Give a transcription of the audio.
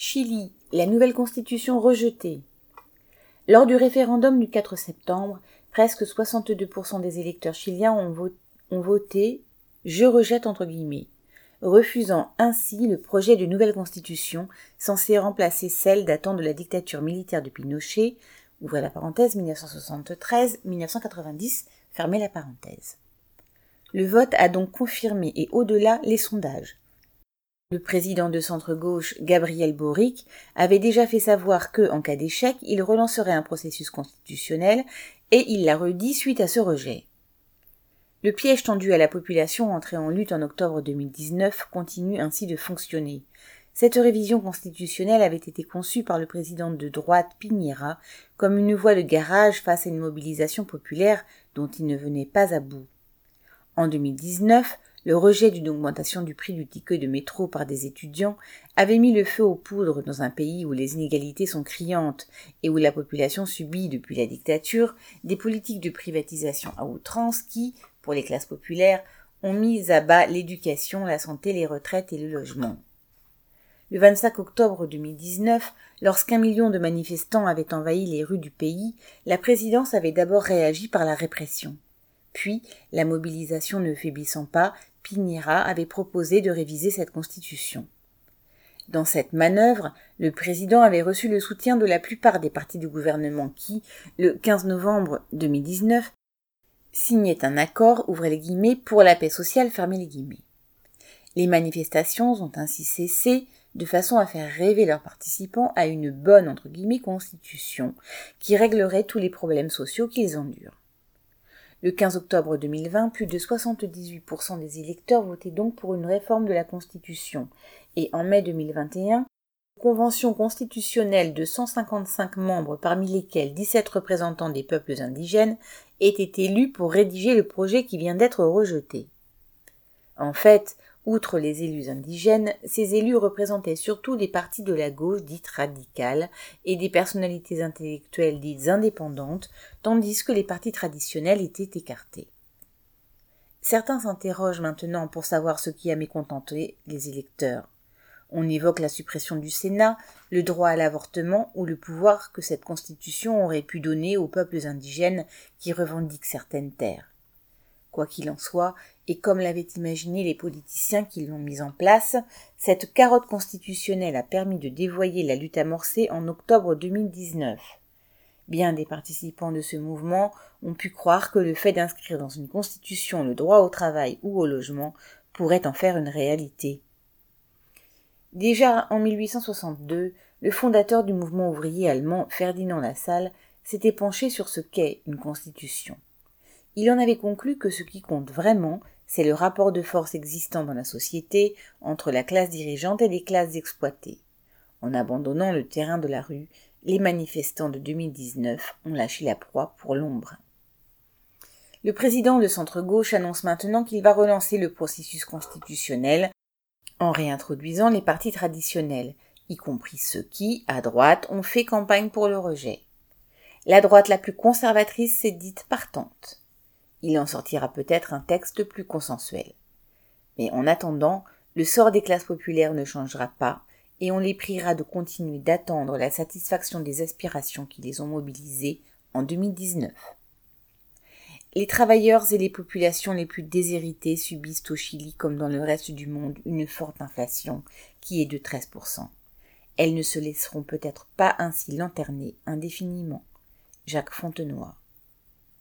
Chili, la nouvelle constitution rejetée. Lors du référendum du 4 septembre, presque 62% des électeurs chiliens ont, voté je rejette entre guillemets, refusant ainsi le projet de nouvelle constitution censé remplacer celle datant de la dictature militaire de Pinochet, ouvrez la parenthèse 1973-1990, fermez la parenthèse. Le vote a donc confirmé et au-delà les sondages. Le président de centre-gauche, Gabriel Boric, avait déjà fait savoir que, en cas d'échec, il relancerait un processus constitutionnel et il l'a redit suite à ce rejet. Le piège tendu à la population entrée en lutte en octobre 2019 continue ainsi de fonctionner. Cette révision constitutionnelle avait été conçue par le président de droite Piñera comme une voie de garage face à une mobilisation populaire dont il ne venait pas à bout. En 2019, le rejet d'une augmentation du prix du ticket de métro par des étudiants avait mis le feu aux poudres dans un pays où les inégalités sont criantes et où la population subit depuis la dictature des politiques de privatisation à outrance qui, pour les classes populaires, ont mis à bas l'éducation, la santé, les retraites et le logement. Le 25 octobre 2019, lorsqu'un million de manifestants avaient envahi les rues du pays, la présidence avait d'abord réagi par la répression. Puis, la mobilisation ne faiblissant pas, Pinera avait proposé de réviser cette constitution. Dans cette manœuvre, le président avait reçu le soutien de la plupart des partis du gouvernement qui, le 15 novembre 2019, signait un accord, ouvrez les guillemets, pour la paix sociale, fermez les guillemets. Les manifestations ont ainsi cessé de façon à faire rêver leurs participants à une bonne entre guillemets constitution qui réglerait tous les problèmes sociaux qu'ils endurent. Le 15 octobre 2020, plus de 78% des électeurs votaient donc pour une réforme de la Constitution et en mai 2021, convention constitutionnelle de 155 membres parmi lesquels 17 représentants des peuples indigènes était élu pour rédiger le projet qui vient d'être rejeté. En fait, outre les élus indigènes, ces élus représentaient surtout des partis de la gauche dite radicale et des personnalités intellectuelles dites indépendantes, tandis que les partis traditionnels étaient écartés. Certains s'interrogent maintenant pour savoir ce qui a mécontenté les électeurs. On évoque la suppression du Sénat, le droit à l'avortement ou le pouvoir que cette constitution aurait pu donner aux peuples indigènes qui revendiquent certaines terres. Quoi qu'il en soit, et comme l'avaient imaginé les politiciens qui l'ont mise en place, cette carotte constitutionnelle a permis de dévoyer la lutte amorcée en octobre 2019. Bien des participants de ce mouvement ont pu croire que le fait d'inscrire dans une constitution le droit au travail ou au logement pourrait en faire une réalité. Déjà en 1862, le fondateur du mouvement ouvrier allemand, Ferdinand Lassalle, s'était penché sur ce qu'est une constitution. Il en avait conclu que ce qui compte vraiment, c'est le rapport de force existant dans la société entre la classe dirigeante et les classes exploitées. En abandonnant le terrain de la rue, les manifestants de 2019 ont lâché la proie pour l'ombre. Le président de centre-gauche annonce maintenant qu'il va relancer le processus constitutionnel en réintroduisant les partis traditionnels, y compris ceux qui, à droite, ont fait campagne pour le rejet. La droite la plus conservatrice s'est dite partante. Il en sortira peut-être un texte plus consensuel. Mais en attendant, le sort des classes populaires ne changera pas, et on les priera de continuer d'attendre la satisfaction des aspirations qui les ont mobilisées en 2019. Les travailleurs et les populations les plus déshéritées subissent au Chili comme dans le reste du monde une forte inflation qui est de 13%. Elles ne se laisseront peut-être pas ainsi lanterner indéfiniment. Jacques Fontenoy